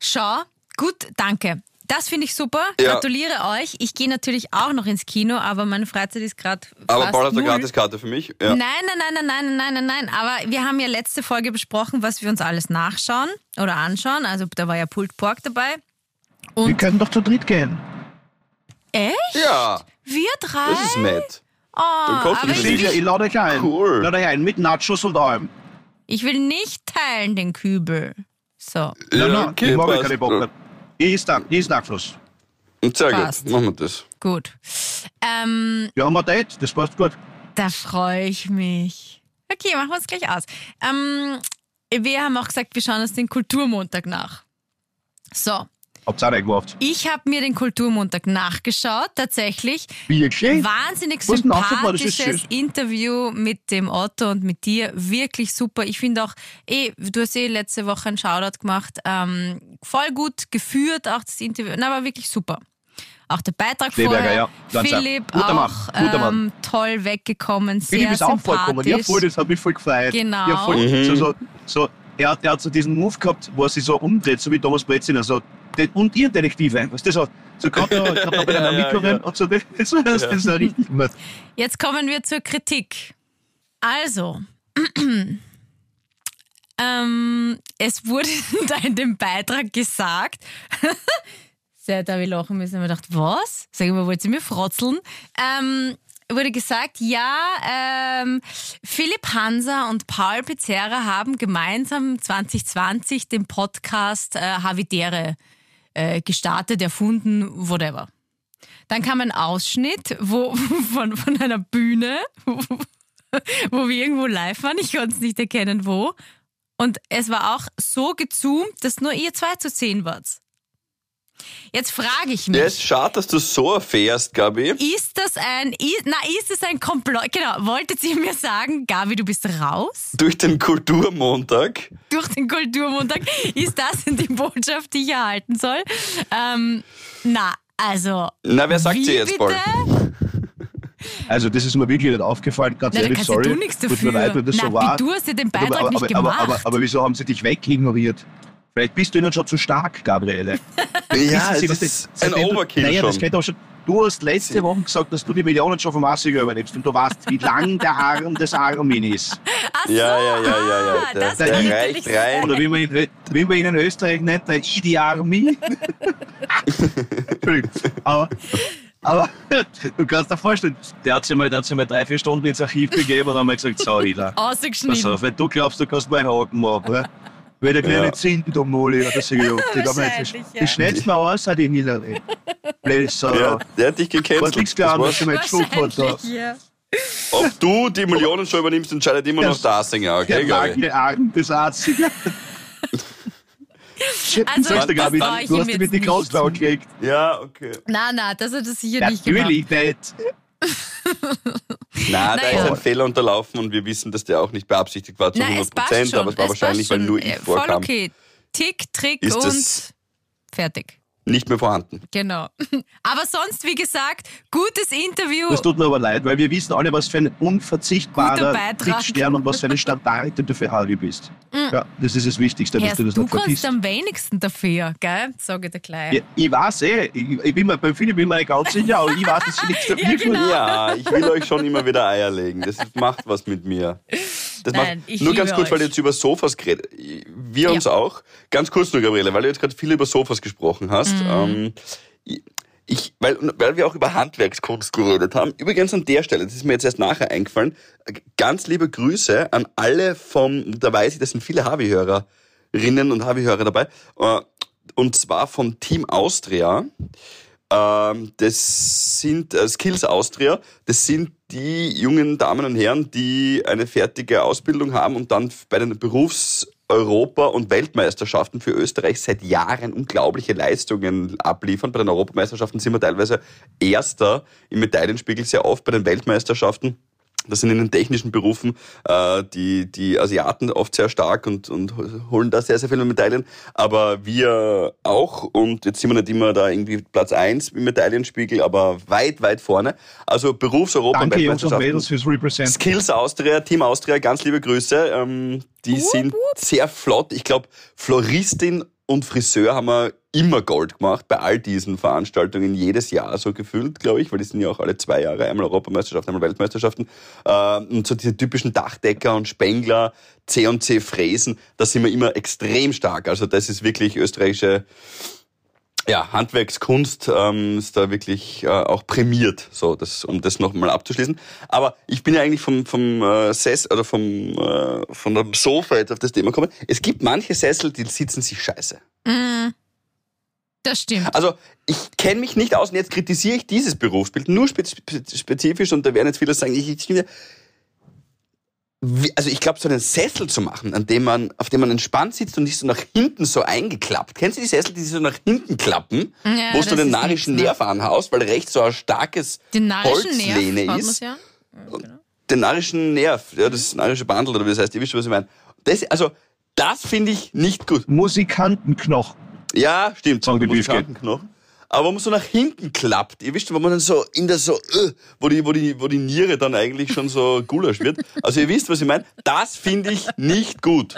schau, gut, danke. Das finde ich super. Ja. Gratuliere euch. Ich gehe natürlich auch noch ins Kino, aber meine Freizeit ist gerade Aber Paul hat eine. Gratiskarte für mich. Ja. Nein, nein, nein, nein, nein, nein, nein, nein. Aber wir haben ja letzte Folge besprochen, was wir uns alles nachschauen oder anschauen. Also da war ja Pulled Pork dabei. wir Und können doch zu dritt gehen. echt? ja, Wir drei? das ist nett. Oh, Dann kostet aber ich, ich lade euch ein. Cool. Lade euch ein mit Nachos und allem. ich will nicht teilen den Kübel. So. Ja, nein, okay, ich mag keine Bock. Ich ist dann, ich ist Nachfluss. Sehr Passt. gut, machen wir das. Gut. Ähm, Ja, haben wir Date, das passt gut. da freue ich mich. Okay, machen wir es gleich aus. Ähm, wir haben auch gesagt, wir schauen uns den Kulturmontag nach. So, Nicht gemacht. ich habe mir den Kulturmontag nachgeschaut, tatsächlich. Wirklich? Wahnsinnig ist sympathisches schön. Interview mit dem Otto und mit dir. Wirklich super. Ich finde auch, eh, du hast eh letzte Woche einen Shoutout gemacht. Ähm, voll gut geführt, auch das Interview. Na, war wirklich super. Auch der Beitrag vorher. ja. Ganz. Philipp Guter Mann, auch guter Mann. ähm, toll weggekommen, sehr Philipp ist auch vollkommen. Ja, voll, das hat mich voll gefreut. Genau. Ja, voll, so, so, so, er, hat, er hat so diesen Move gehabt, wo er sich so umdreht, so wie Thomas Breziner. So, und ihr Detektive, was das hat. So gerade noch, *laughs* gerade noch bei den Ja, ja, ja. und so. Das, das, das ist so richtig gut. Jetzt kommen wir zur Kritik. Also, *clears throat* ähm, es wurde *laughs* da in dem Beitrag gesagt, *laughs* sehr da habe ich lachen müssen, und mir gedacht, was? Sag ich mal, wollt ihr mir frotzeln? Ähm, wurde gesagt, ja, ähm, Philipp Hanser und Paul Pizzerra haben gemeinsam 2020 den Podcast äh, Havidere äh, gestartet, erfunden, whatever. Dann kam ein Ausschnitt wo, *laughs* von, von einer Bühne, *laughs* wo, wir irgendwo live waren. Ich konnte es nicht erkennen, wo. Und es war auch so gezoomt, dass nur ihr zwei zu sehen wart. Jetzt frage ich mich, Ja, ist schade, dass du so erfährst, Gabi. ist das ein, i- na, ist es ein Komplott? Genau, wolltet ihr mir sagen, Gabi, du bist raus Durch den Kulturmontag. durch den Kulturmontag? Ist das die Botschaft, die ich erhalten soll? Ähm, na, also. Na, wer sagt sie jetzt, bitte? Paul? Also, das ist mir wirklich nicht aufgefallen, ganz Na, da ehrlich, kannst ja sorry. du nichts Tut dafür. mir leid, wenn das Na, so war. du hast ja den Beitrag aber, nicht aber, gemacht. aber, aber, aber wieso haben sie dich wegignoriert? Vielleicht bist du ihnen schon zu stark, Gabriele. *laughs* Ja, Sie, es was ist ein seitdem du- Overkill naja, das schon. auch schon. Du hast letzte Woche gesagt, dass du die Millionen schon vom Assiger überlebst und du weißt, wie lang der Arm des Armin ist. Ach so, Ja, ja, ja, ja, ja. Der- das der wollte reicht ich rein. Oder wie man ihn, wie man ihn in Österreich nennt, der Idi Army. *laughs* Entschuldigung. aber, aber du kannst dir vorstellen, der hat sich mal, der hat sich mal drei, vier Stunden ins Archiv begeben und dann mal gesagt, so Ida, pass Ausgeschnitten. auf, wenn du glaubst, du kannst meinen Haken machen? Weil der kleine Ja. Zinten da mal, ich *laughs* auch. Die, haben Wahrscheinlich, ja. die schnellst mal aus, hat die Hillary. Blöd, so. Ja, der hat dich Was gecancelt. nichts Das klar, war's. dass du mal geschluckt hat. da. Ja. Ob du die Millionen schon übernimmst, entscheidet immer noch Der- der Assinger, okay, Der Gabi? lange Arm des Arztes. Also, das Gabi, war ich du ihm hast dich mit die nicht. Kosten angelegt. Ja, okay. Nein, nein, das hat er sicher nicht gemacht. Natürlich nicht. *laughs* Na, da Naja. ist ein Fehler unterlaufen und wir wissen, dass der auch nicht beabsichtigt war zu Nein, 100 es passt Prozent, aber es war wahrscheinlich, passt weil nur ich Äh, Voll vorkam, okay. Tick, Trick Ist und fertig. Nicht mehr vorhanden. Genau. *laughs* Aber sonst, wie gesagt, gutes Interview. Das tut mir aber leid, weil wir wissen alle, was für ein unverzichtbarer. Kriegstern und was für eine Standarte du für Harry bist. Ja, das ist das Wichtigste, dass du das du nicht kannst vergisst. am wenigsten dafür, gell? Sag ich dir gleich. Ja, ich weiß eh, ich, ich bin mir bei Philipp immer nicht ganz sicher, aber ich weiß, dass sie nichts *laughs* Ja, genau. Ja, ich will euch schon immer wieder Eier legen. Das macht was mit mir. *laughs* Das Nein, macht, nur ganz kurz, weil euch. ihr jetzt über Sofas geredet. Wir Ja. uns auch. Ganz kurz nur, Gabriele, weil du jetzt gerade viel über Sofas gesprochen hast. Mhm. Ähm, ich- ich, weil, weil wir auch über Handwerkskunst geredet haben. Übrigens an der Stelle, das ist mir jetzt erst nachher eingefallen, ganz liebe Grüße an alle vom, da weiß ich, das sind viele Havi-Hörerinnen und Havi-Hörer dabei, äh, und zwar vom Team Austria. Ähm, das sind äh, Skills Austria. Das sind die jungen Damen und Herren, die eine fertige Ausbildung haben und dann bei den Berufs-, Europa- und Weltmeisterschaften für Österreich seit Jahren unglaubliche Leistungen abliefern. Bei den Europameisterschaften sind wir teilweise Erster im Medaillenspiegel sehr oft, bei den Weltmeisterschaften. Das sind in den technischen Berufen äh, die, die Asiaten oft sehr stark und, und holen da sehr, sehr viele Medaillen. Aber wir auch. Und jetzt sind wir nicht immer da irgendwie Platz eins im Medaillenspiegel, aber weit, weit vorne. Also Berufs-Europa- Danke, Jungs und. Mädels, fürs Represent. Skills Austria, Team Austria, ganz liebe Grüße. Ähm, die sind sehr flott. Ich glaube, Floristin und Friseur haben wir immer Gold gemacht bei all diesen Veranstaltungen, jedes Jahr so gefühlt, glaube ich, weil die sind ja auch alle zwei Jahre, einmal Europameisterschaften, einmal Weltmeisterschaften. Ähm, und so diese typischen Dachdecker und Spengler, C&C Fräsen, da sind wir immer extrem stark. Also das ist wirklich österreichische ja, Handwerkskunst ähm, ist da wirklich äh, auch prämiert, so das, um das nochmal abzuschließen. Aber ich bin ja eigentlich vom vom äh, Sess oder vom äh, von dem Sofa jetzt auf das Thema gekommen. Es gibt manche Sessel, die sitzen sich scheiße. Das stimmt. Also ich kenne mich nicht aus und jetzt kritisiere ich dieses Berufsbild nur spe spe spezifisch und da werden jetzt viele sagen, ich, ich finde, also ich glaube, so einen Sessel zu machen, an dem man, auf dem man entspannt sitzt und nicht so nach hinten so eingeklappt. Kennst du die Sessel, die sich so nach hinten klappen, Ja, wo du den narischen ne? Nerv anhaust, weil rechts so ein starkes Den narischen Holzlehne Nerv ist. ja. Den narischen Nerv, ja, das narische Bandel oder wie das heißt, ihr wisst schon, was ich meine. Das, also, das finde ich nicht gut. Musikantenknochen. Ja, stimmt. Sagen die Musikantenknochen. Aber wo man so nach hinten klappt, ihr wisst, wo man dann so in der so, äh, wo die, wo die, wo die Niere dann eigentlich schon so *laughs* Gulasch wird. Also ihr wisst, was ich meine. Das finde ich nicht gut.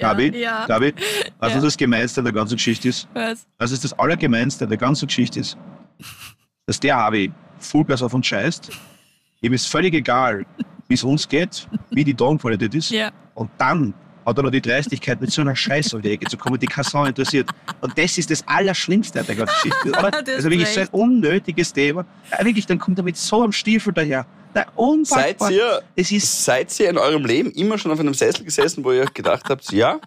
Gabi, *laughs* ja. Gabi, also das Gemeinste der ganzen Geschichte ist, Was? also ist das Allergemeinste der ganzen Geschichte ist, dass der Harvey Vollgas auf uns scheißt. Ihm ist völlig egal, wie es uns geht, wie die Tonqualität ist. Ja. Und dann hat er noch die Dreistigkeit, mit so einer Scheiße um die Ecke zu kommen, die Sau interessiert. Und das ist das Allerschlimmste an der ganzen Geschichte. Oder? *laughs* Das Also wirklich ist so ein unnötiges Thema. Ja, wirklich, dann kommt er mit so einem Stiefel daher. Na, Seid ihr, Es ist seid ihr in eurem Leben immer schon auf einem Sessel gesessen, wo ihr gedacht habt, ja,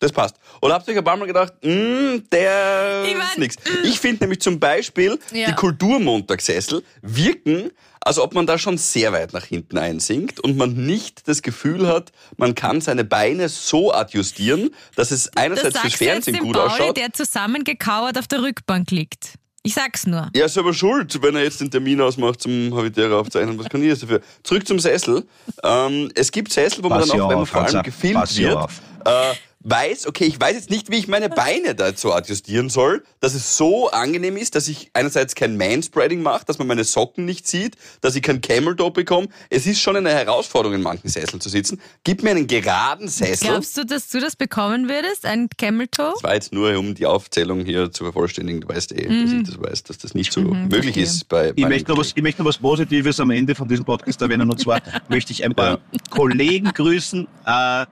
das passt. Oder habt ihr euch ein paar Mal gedacht, "Mm, der Ich mein, ist nix. Ich finde nämlich zum Beispiel, Ja. die Kulturmontagssessel wirken, als ob man da schon sehr weit nach hinten einsinkt und man nicht das Gefühl hat, man kann seine Beine so adjustieren, dass es Das einerseits fürs du jetzt Fernsehen dem gut Pauli, ausschaut. der zusammengekauert auf der Rückbank liegt. Ich sag's nur. Ja, ist aber schuld, wenn er jetzt den Termin ausmacht zum Habitäre aufzeichnen. Was kann ich jetzt dafür? Zurück zum Sessel. Ähm, es gibt Sessel, wo man Pass dann auch, wenn man auf, vor allem gefilmt Pass wird, äh, weiß, okay, ich weiß jetzt nicht, wie ich meine Beine dazu adjustieren soll, dass es so angenehm ist, dass ich einerseits kein Manspreading mache, dass man meine Socken nicht sieht, dass ich kein Camel Toe bekomme. Es ist schon eine Herausforderung, in manchen Sesseln zu sitzen. Gib mir einen geraden Sessel. Glaubst du, dass du das bekommen würdest? Ein Camel Toe? Das war jetzt nur, um die Aufzählung hier zu vervollständigen. Du weißt eh, dass ich das weiß, dass das nicht so möglich verstehe. ist bei Ich möchte, noch was, ich möchte noch was Positives am Ende von diesem Podcast erwähnen. Und zwar *laughs* möchte ich ein paar Kollegen grüßen. Äh,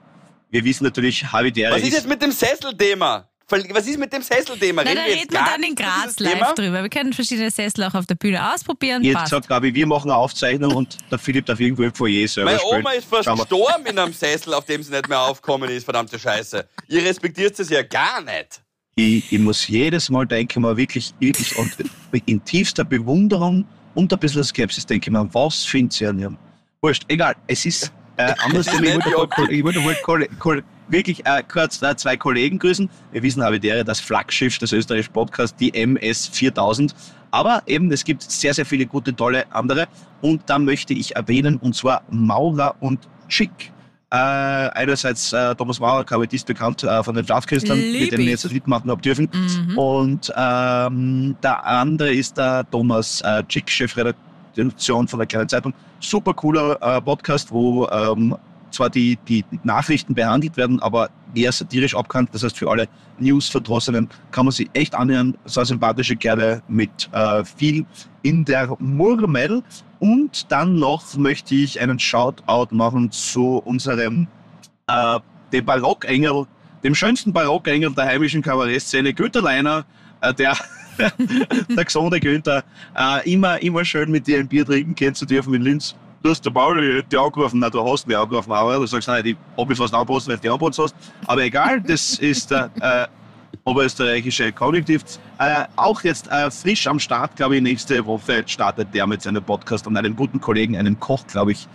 wir wissen natürlich, Havidere Was ist jetzt mit dem Sesselthema? Was ist mit dem Sesselthema? Na, da reden wir dann in Graz live Thema? drüber. Wir können verschiedene Sessel auch auf der Bühne ausprobieren. Jetzt Passt. sagt Gabi, wir machen eine Aufzeichnung und der Philipp darf irgendwo im Foyer selber Meine spielen. Oma ist fast gestorben in einem Sessel, auf dem sie nicht mehr aufkommen ist, verdammte Scheiße. Ihr respektiert es ja gar nicht. Ich, ich muss jedes Mal denken, mal wirklich, wirklich und in tiefster Bewunderung und ein bisschen Skepsis denke ich mir, was findet sie an ihrem? Wurscht, egal, es ist Äh, *laughs* anderes Thema, ich wollte, ich wollte, wollte wirklich äh, kurz äh, zwei Kollegen grüßen. Wir wissen Habitäre, das Flaggschiff des österreichischen Podcasts, die MS 4000. Aber eben, es gibt sehr, sehr viele gute, tolle andere. Und da möchte ich erwähnen, und zwar Maurer und Chick. Äh, einerseits äh, Thomas Maurer, Kabarettist bekannt äh, von den Schlafkünstlern, mit denen ich jetzt mitmachen habe dürfen. Mhm. Und ähm, der andere ist der Thomas äh, Chick, Chefredaktion von der Kleinen Zeitung. Super cooler äh, Podcast, wo ähm, zwar die, die Nachrichten behandelt werden, aber eher satirisch abkannt. Das heißt, für alle News-Verdrossenen kann man sich echt annähern. So sympathische Kerle mit äh, viel in der Murmel. Und dann noch möchte ich einen Shoutout machen zu unserem äh, dem Barockengel, dem schönsten Barockengel der heimischen Kabarettszene, Günther Leiner, äh, der *laughs* der gesunde Günther, äh, immer, immer schön mit dir ein Bier trinken gehen zu dürfen in Linz du hast der Pauli die angerufen, nein, du hast mich angerufen, aber du sagst, nein, ich habe mich fast angepasst, weil du die angepasst hast. Aber egal, das ist der äh, oberösterreichische Konjunktiv. Äh, auch jetzt äh, frisch am Start, glaube ich, nächste Woche startet der mit seinem Podcast und einem guten Kollegen, einem Koch, glaube ich.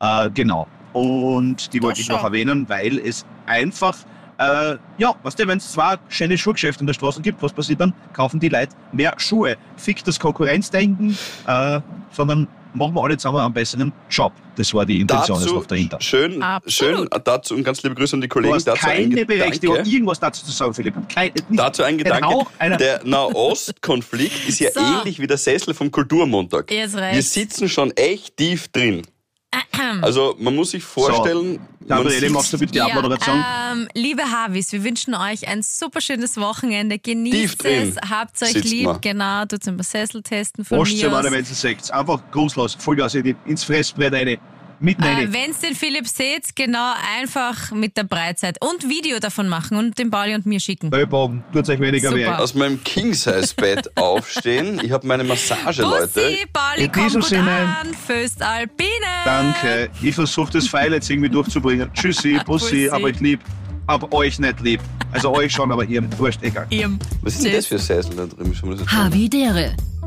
Äh, genau. Und die wollte ich noch erwähnen, weil es einfach äh, ja, weißt du, wenn es zwei schöne Schuhgeschäfte in der Straße gibt, was passiert dann? Kaufen die Leute mehr Schuhe. Fick das Konkurrenzdenken, äh, sondern machen wir alle zusammen einen besseren Job. Das war die Intention dazu, dahinter. Schön, schön dazu und ganz liebe Grüße an die Kollegen. Du hast dazu keine Berechtigung, irgendwas dazu zu sagen, Philipp. Kein, dazu ein Gedanke. Der Nahostkonflikt ist ja *laughs* so. ähnlich wie der Sessel vom Kulturmontag. Wir sitzen schon echt tief drin. Also man muss sich vorstellen. So, Gabriele, machst du bitte die Abmoderation? Ja, ähm, liebe Havis, wir wünschen euch ein super schönes Wochenende. Genießt es, habt euch lieb, wir. genau, tut zum Sessel testen von Wascht mir aus. wenn seht. Einfach grußlos, Vollgas ins Fressbrett rein mitten äh, Wenn es den Philipp seht, genau einfach mit der Breitzeit und Video davon machen und den Pauli und mir schicken. Ellbogen, tut euch weniger weh. Aus meinem King-Size-Bett *laughs* aufstehen. Ich habe meine Massage, Bussi, Leute. Pauli, In diesem Sinne. An, Föst Alpine. Danke. Ich versuche das Pfeil jetzt irgendwie durchzubringen. Tschüssi, *laughs* Bussi, aber ich lieb. Aber euch nicht lieb. Also euch schon, aber ihr wurscht, egal. Was ist denn das für Sessel da drüben? Havidere.